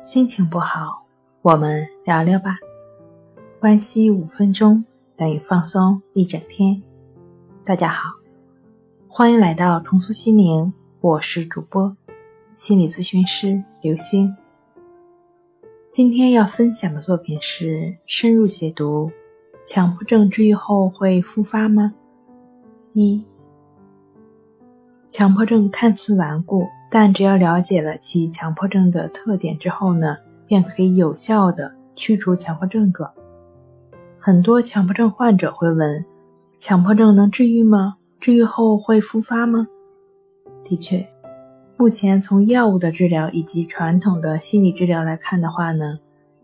心情不好，我们聊聊吧。关系五分钟等于放松一整天。大家好，欢迎来到重塑心灵，我是主播心理咨询师刘星。今天要分享的作品是深入解读：强迫症治愈后会复发吗？一，强迫症看似顽固。但只要了解了其强迫症的特点之后呢，便可以有效的驱除强迫症状。很多强迫症患者会问：强迫症能治愈吗？治愈后会复发吗？的确，目前从药物的治疗以及传统的心理治疗来看的话呢，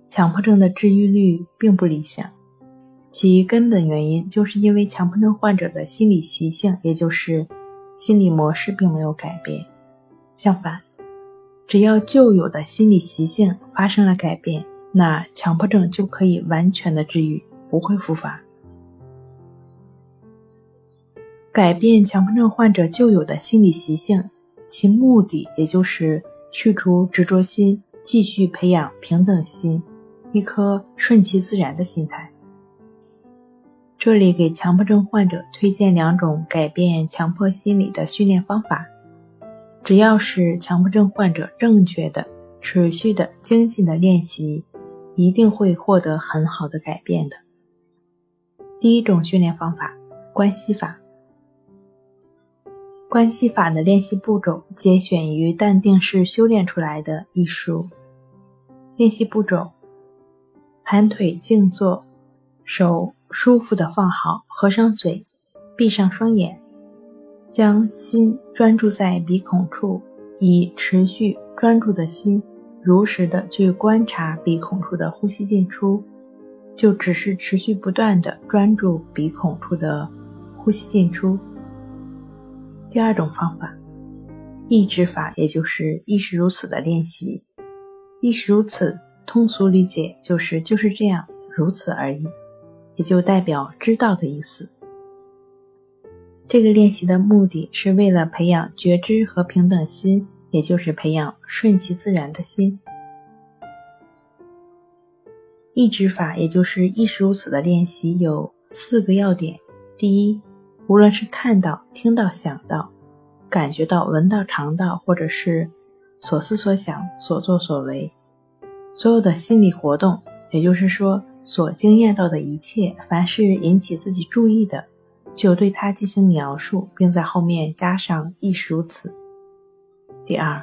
强迫症的治愈率并不理想。其根本原因就是因为强迫症患者的心理习性，也就是心理模式并没有改变。相反，只要旧有的心理习性发生了改变，那强迫症就可以完全的治愈，不会复发。改变强迫症患者旧有的心理习性，其目的也就是去除执着心，继续培养平等心，一颗顺其自然的心态。这里给强迫症患者推荐两种改变强迫心理的训练方法。只要是强迫症患者正确的、持续的、精进的练习，一定会获得很好的改变的。第一种训练方法：关系法。关系法的练习步骤节选于《淡定是修炼出来的》一书。练习步骤：盘腿静坐，手舒服的放好，合上嘴，闭上双眼。将心专注在鼻孔处，以持续专注的心，如实的去观察鼻孔处的呼吸进出，就只是持续不断的专注鼻孔处的呼吸进出。第二种方法，意志法，也就是意识如此的练习。意识如此，通俗理解就是就是这样，如此而已，也就代表知道的意思。这个练习的目的是为了培养觉知和平等心，也就是培养顺其自然的心。意志法，也就是意识如此的练习，有四个要点：第一，无论是看到、听到、想到、感觉到、闻到、尝到，或者是所思所想、所作所为，所有的心理活动，也就是说所经验到的一切，凡是引起自己注意的。就对它进行描述，并在后面加上“亦是如此”。第二，“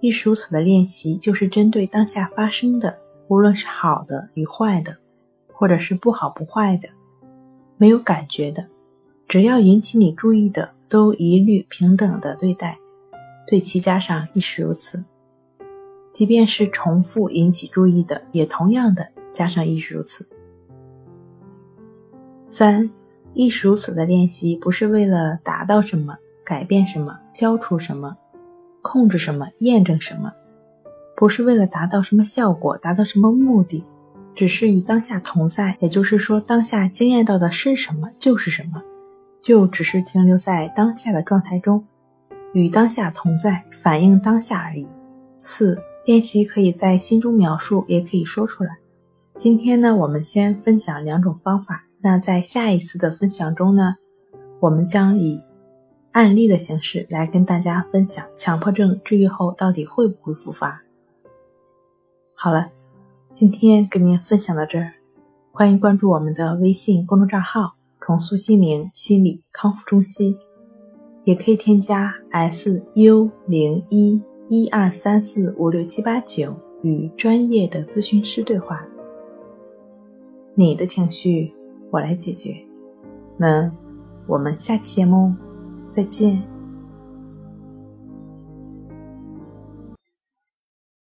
亦是如此”的练习就是针对当下发生的，无论是好的与坏的，或者是不好不坏的，没有感觉的，只要引起你注意的，都一律平等的对待，对其加上“亦是如此”。即便是重复引起注意的，也同样的加上“亦是如此”。三。亦是如此的练习，不是为了达到什么、改变什么、消除什么、控制什么、验证什么，不是为了达到什么效果、达到什么目的，只是与当下同在。也就是说，当下经验到的是什么就是什么，就只是停留在当下的状态中，与当下同在，反映当下而已。四、练习可以在心中描述，也可以说出来。今天呢，我们先分享两种方法。那在下一次的分享中呢，我们将以案例的形式来跟大家分享强迫症治愈后到底会不会复发。好了，今天跟您分享到这儿，欢迎关注我们的微信公众账号“重塑心灵心理康复中心”，也可以添加 s u 零一一二三四五六七八九与专业的咨询师对话，你的情绪。我来解决。那我们下期节目再见。